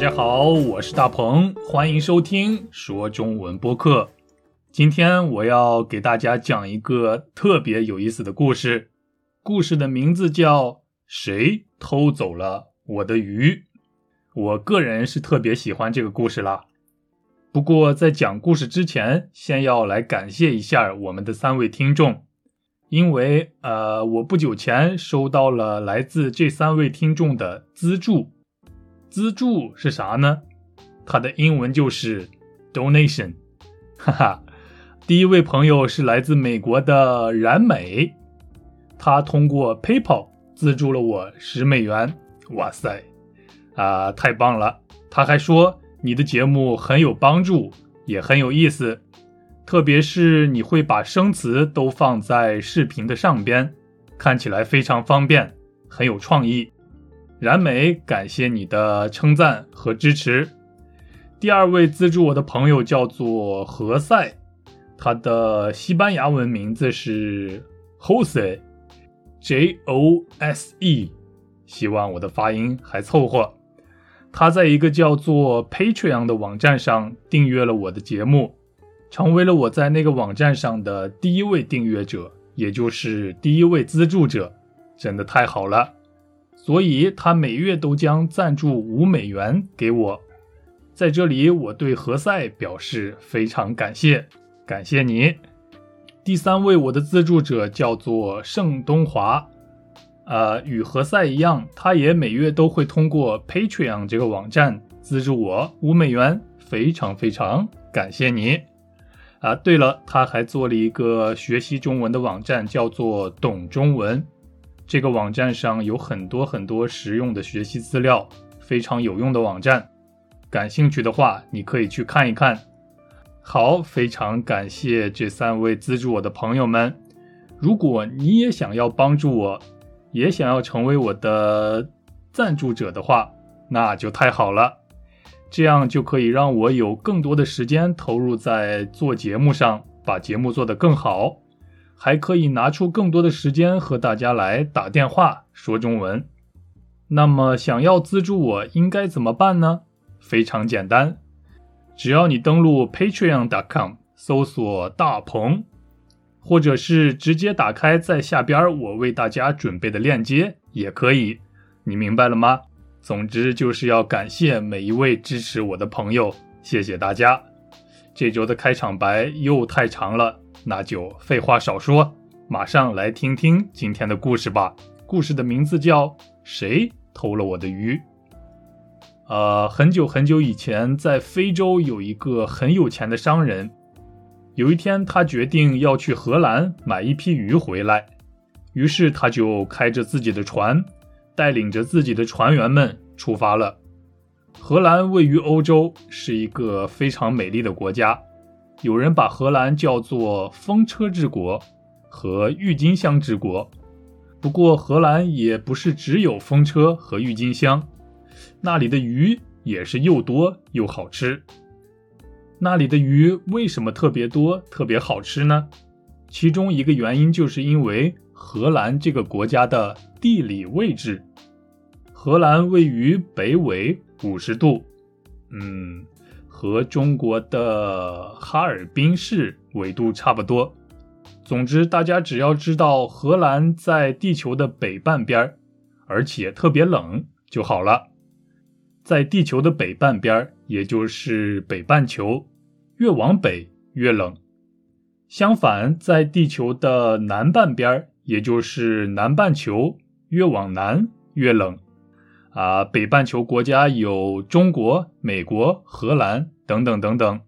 大家好，我是大鹏，欢迎收听说中文播客。今天我要给大家讲一个特别有意思的故事，故事的名字叫《谁偷走了我的鱼》。我个人是特别喜欢这个故事啦。不过在讲故事之前，先要来感谢一下我们的三位听众，因为呃，我不久前收到了来自这三位听众的资助。资助是啥呢？它的英文就是 donation。哈哈，第一位朋友是来自美国的冉美，他通过 PayPal 资助了我十美元。哇塞，啊，太棒了！他还说。你的节目很有帮助，也很有意思，特别是你会把生词都放在视频的上边，看起来非常方便，很有创意。然美，感谢你的称赞和支持。第二位资助我的朋友叫做何塞，他的西班牙文名字是 Jose，J O S E，希望我的发音还凑合。他在一个叫做 Patreon 的网站上订阅了我的节目，成为了我在那个网站上的第一位订阅者，也就是第一位资助者，真的太好了。所以他每月都将赞助五美元给我，在这里我对何塞表示非常感谢，感谢你。第三位我的资助者叫做盛东华。呃，与何塞一样，他也每月都会通过 Patreon 这个网站资助我五美元，非常非常感谢你。啊，对了，他还做了一个学习中文的网站，叫做懂中文。这个网站上有很多很多实用的学习资料，非常有用的网站。感兴趣的话，你可以去看一看。好，非常感谢这三位资助我的朋友们。如果你也想要帮助我，也想要成为我的赞助者的话，那就太好了。这样就可以让我有更多的时间投入在做节目上，把节目做得更好，还可以拿出更多的时间和大家来打电话说中文。那么，想要资助我应该怎么办呢？非常简单，只要你登录 Patreon.com 搜索“大鹏”。或者是直接打开在下边我为大家准备的链接也可以，你明白了吗？总之就是要感谢每一位支持我的朋友，谢谢大家。这周的开场白又太长了，那就废话少说，马上来听听今天的故事吧。故事的名字叫《谁偷了我的鱼》。呃，很久很久以前，在非洲有一个很有钱的商人。有一天，他决定要去荷兰买一批鱼回来，于是他就开着自己的船，带领着自己的船员们出发了。荷兰位于欧洲，是一个非常美丽的国家，有人把荷兰叫做“风车之国”和“郁金香之国”。不过，荷兰也不是只有风车和郁金香，那里的鱼也是又多又好吃。那里的鱼为什么特别多、特别好吃呢？其中一个原因就是因为荷兰这个国家的地理位置。荷兰位于北纬五十度，嗯，和中国的哈尔滨市纬度差不多。总之，大家只要知道荷兰在地球的北半边而且特别冷就好了。在地球的北半边也就是北半球。越往北越冷，相反，在地球的南半边也就是南半球，越往南越冷。啊，北半球国家有中国、美国、荷兰等等等等，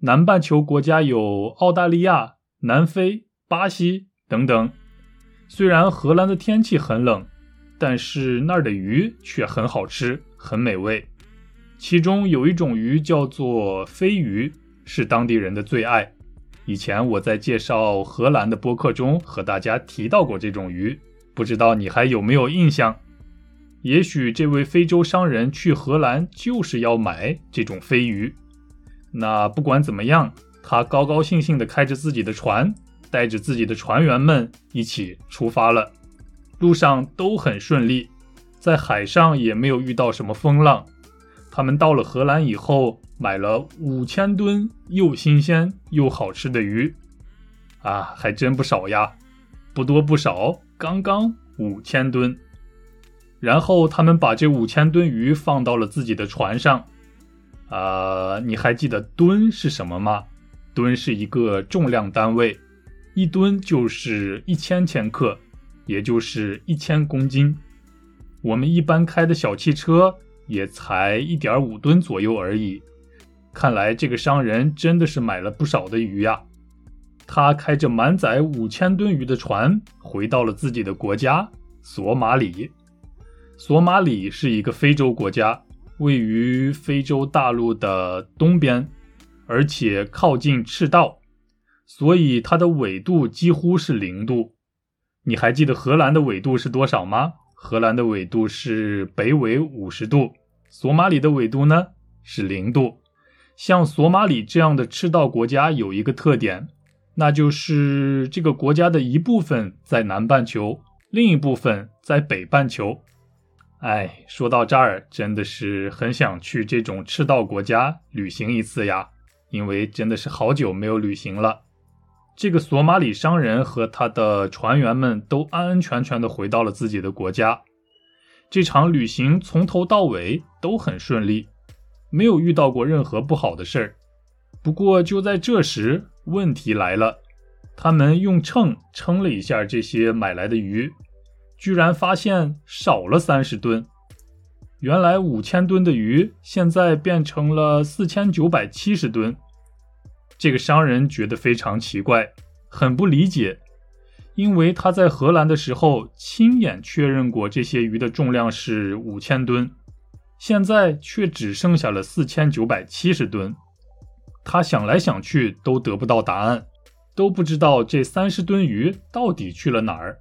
南半球国家有澳大利亚、南非、巴西等等。虽然荷兰的天气很冷，但是那儿的鱼却很好吃，很美味。其中有一种鱼叫做飞鱼。是当地人的最爱。以前我在介绍荷兰的播客中和大家提到过这种鱼，不知道你还有没有印象？也许这位非洲商人去荷兰就是要买这种飞鱼。那不管怎么样，他高高兴兴地开着自己的船，带着自己的船员们一起出发了。路上都很顺利，在海上也没有遇到什么风浪。他们到了荷兰以后，买了五千吨又新鲜又好吃的鱼，啊，还真不少呀，不多不少，刚刚五千吨。然后他们把这五千吨鱼放到了自己的船上，啊，你还记得吨是什么吗？吨是一个重量单位，一吨就是一千千克，也就是一千公斤。我们一般开的小汽车也才一点五吨左右而已。看来这个商人真的是买了不少的鱼呀。他开着满载五千吨鱼的船回到了自己的国家索马里。索马里是一个非洲国家，位于非洲大陆的东边，而且靠近赤道，所以它的纬度几乎是零度。你还记得荷兰的纬度是多少吗？荷兰的纬度是北纬五十度，索马里的纬度呢是零度。像索马里这样的赤道国家有一个特点，那就是这个国家的一部分在南半球，另一部分在北半球。哎，说到这儿，真的是很想去这种赤道国家旅行一次呀，因为真的是好久没有旅行了。这个索马里商人和他的船员们都安安全全的回到了自己的国家，这场旅行从头到尾都很顺利，没有遇到过任何不好的事儿。不过就在这时，问题来了，他们用秤称了一下这些买来的鱼。居然发现少了三十吨，原来五千吨的鱼现在变成了四千九百七十吨。这个商人觉得非常奇怪，很不理解，因为他在荷兰的时候亲眼确认过这些鱼的重量是五千吨，现在却只剩下了四千九百七十吨。他想来想去都得不到答案，都不知道这三十吨鱼到底去了哪儿。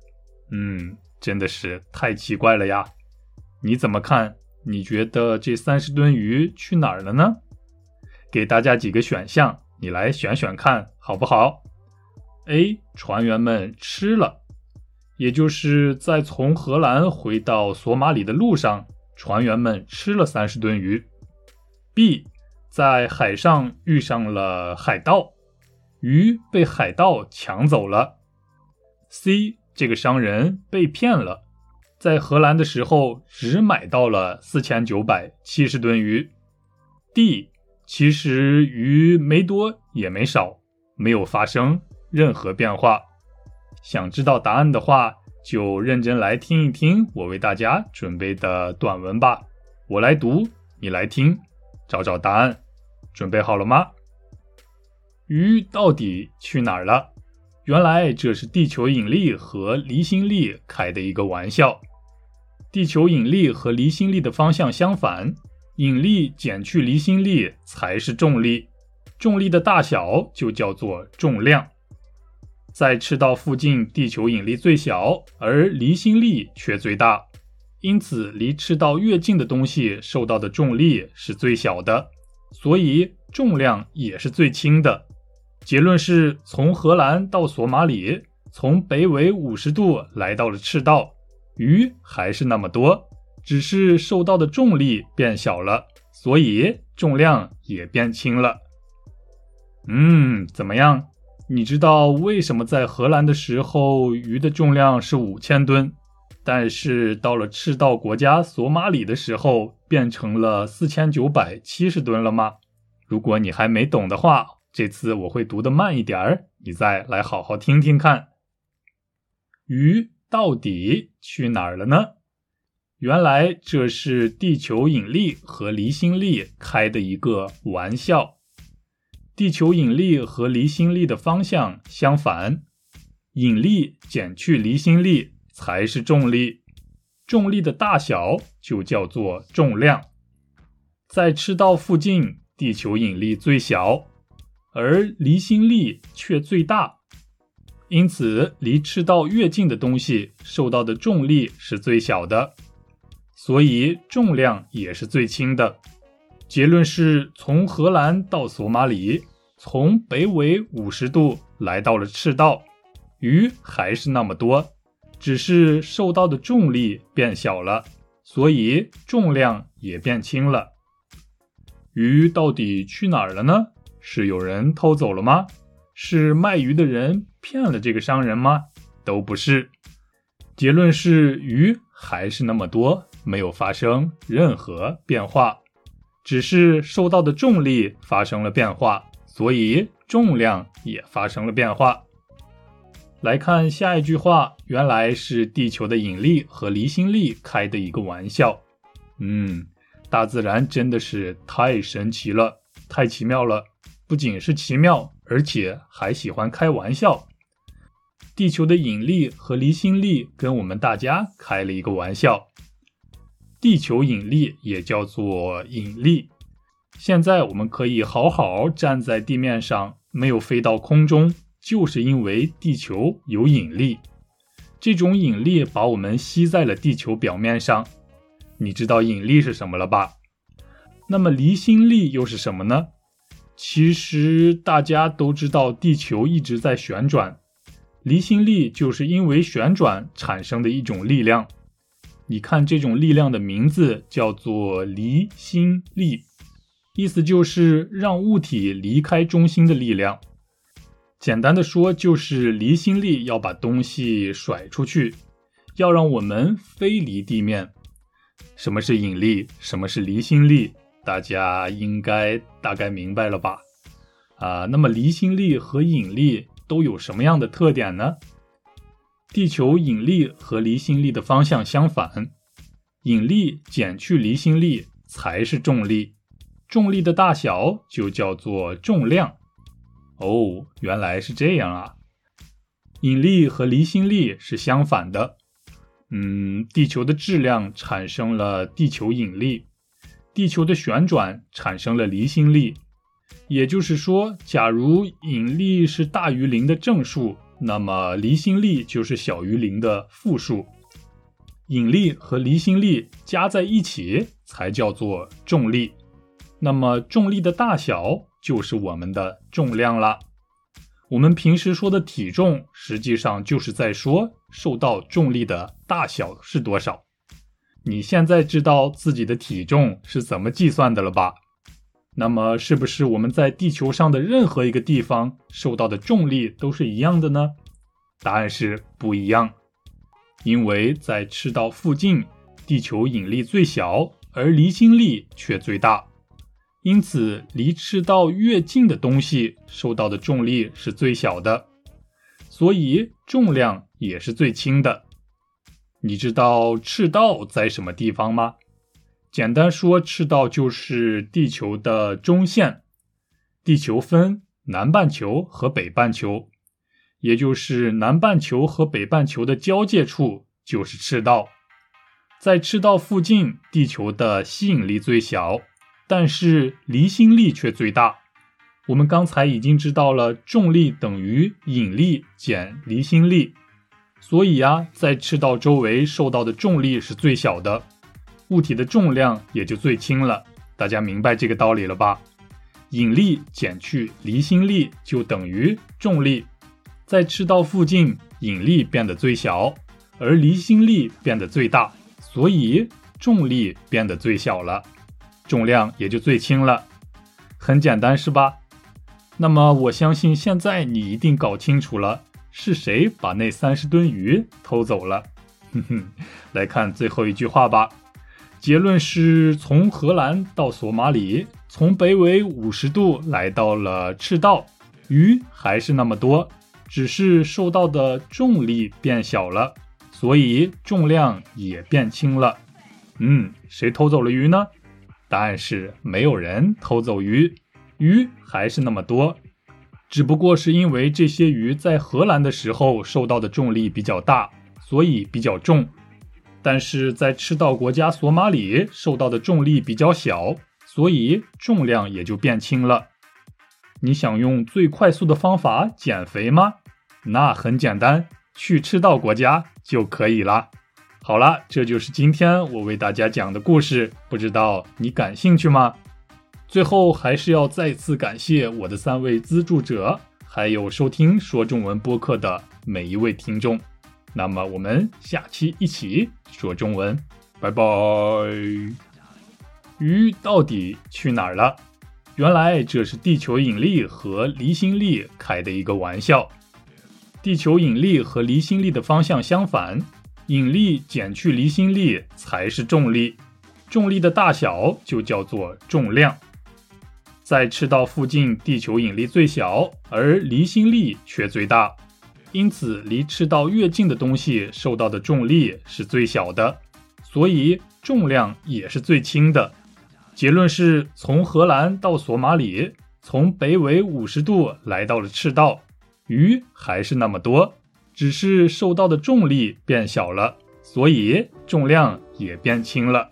嗯。真的是太奇怪了呀！你怎么看？你觉得这三十吨鱼去哪儿了呢？给大家几个选项，你来选选看好不好？A. 船员们吃了，也就是在从荷兰回到索马里的路上，船员们吃了三十吨鱼。B. 在海上遇上了海盗，鱼被海盗抢走了。C. 这个商人被骗了，在荷兰的时候只买到了四千九百七十吨鱼。D，其实鱼没多也没少，没有发生任何变化。想知道答案的话，就认真来听一听我为大家准备的短文吧。我来读，你来听，找找答案。准备好了吗？鱼到底去哪儿了？原来这是地球引力和离心力开的一个玩笑。地球引力和离心力的方向相反，引力减去离心力才是重力，重力的大小就叫做重量。在赤道附近，地球引力最小，而离心力却最大，因此离赤道越近的东西受到的重力是最小的，所以重量也是最轻的。结论是从荷兰到索马里，从北纬五十度来到了赤道，鱼还是那么多，只是受到的重力变小了，所以重量也变轻了。嗯，怎么样？你知道为什么在荷兰的时候鱼的重量是五千吨，但是到了赤道国家索马里的时候变成了四千九百七十吨了吗？如果你还没懂的话。这次我会读的慢一点儿，你再来好好听听看。鱼到底去哪儿了呢？原来这是地球引力和离心力开的一个玩笑。地球引力和离心力的方向相反，引力减去离心力才是重力，重力的大小就叫做重量。在赤道附近，地球引力最小。而离心力却最大，因此离赤道越近的东西受到的重力是最小的，所以重量也是最轻的。结论是从荷兰到索马里，从北纬五十度来到了赤道，鱼还是那么多，只是受到的重力变小了，所以重量也变轻了。鱼到底去哪儿了呢？是有人偷走了吗？是卖鱼的人骗了这个商人吗？都不是。结论是鱼还是那么多，没有发生任何变化，只是受到的重力发生了变化，所以重量也发生了变化。来看下一句话，原来是地球的引力和离心力开的一个玩笑。嗯，大自然真的是太神奇了，太奇妙了。不仅是奇妙，而且还喜欢开玩笑。地球的引力和离心力跟我们大家开了一个玩笑。地球引力也叫做引力。现在我们可以好好站在地面上，没有飞到空中。就是因为地球有引力，这种引力把我们吸在了地球表面上。你知道引力是什么了吧？那么离心力又是什么呢？其实大家都知道，地球一直在旋转，离心力就是因为旋转产生的一种力量。你看，这种力量的名字叫做离心力，意思就是让物体离开中心的力量。简单的说，就是离心力要把东西甩出去，要让我们飞离地面。什么是引力？什么是离心力？大家应该大概明白了吧？啊，那么离心力和引力都有什么样的特点呢？地球引力和离心力的方向相反，引力减去离心力才是重力，重力的大小就叫做重量。哦，原来是这样啊！引力和离心力是相反的。嗯，地球的质量产生了地球引力，地球的旋转产生了离心力。也就是说，假如引力是大于零的正数，那么离心力就是小于零的负数。引力和离心力加在一起才叫做重力。那么重力的大小。就是我们的重量了。我们平时说的体重，实际上就是在说受到重力的大小是多少。你现在知道自己的体重是怎么计算的了吧？那么，是不是我们在地球上的任何一个地方受到的重力都是一样的呢？答案是不一样，因为在赤道附近，地球引力最小，而离心力却最大。因此，离赤道越近的东西受到的重力是最小的，所以重量也是最轻的。你知道赤道在什么地方吗？简单说，赤道就是地球的中线。地球分南半球和北半球，也就是南半球和北半球的交界处就是赤道。在赤道附近，地球的吸引力最小。但是离心力却最大。我们刚才已经知道了，重力等于引力减离心力，所以呀，在赤道周围受到的重力是最小的，物体的重量也就最轻了。大家明白这个道理了吧？引力减去离心力就等于重力。在赤道附近，引力变得最小，而离心力变得最大，所以重力变得最小了。重量也就最轻了，很简单是吧？那么我相信现在你一定搞清楚了，是谁把那三十吨鱼偷走了？哼哼，来看最后一句话吧。结论是从荷兰到索马里，从北纬五十度来到了赤道，鱼还是那么多，只是受到的重力变小了，所以重量也变轻了。嗯，谁偷走了鱼呢？答案是没有人偷走鱼，鱼还是那么多，只不过是因为这些鱼在荷兰的时候受到的重力比较大，所以比较重；但是在赤道国家索马里受到的重力比较小，所以重量也就变轻了。你想用最快速的方法减肥吗？那很简单，去赤道国家就可以了。好了，这就是今天我为大家讲的故事，不知道你感兴趣吗？最后还是要再次感谢我的三位资助者，还有收听说中文播客的每一位听众。那么我们下期一起说中文，拜拜。鱼到底去哪儿了？原来这是地球引力和离心力开的一个玩笑。地球引力和离心力的方向相反，引力减去离心力才是重力，重力的大小就叫做重量。在赤道附近，地球引力最小，而离心力却最大，因此离赤道越近的东西受到的重力是最小的，所以重量也是最轻的。结论是从荷兰到索马里，从北纬五十度来到了赤道，鱼还是那么多，只是受到的重力变小了，所以重量也变轻了。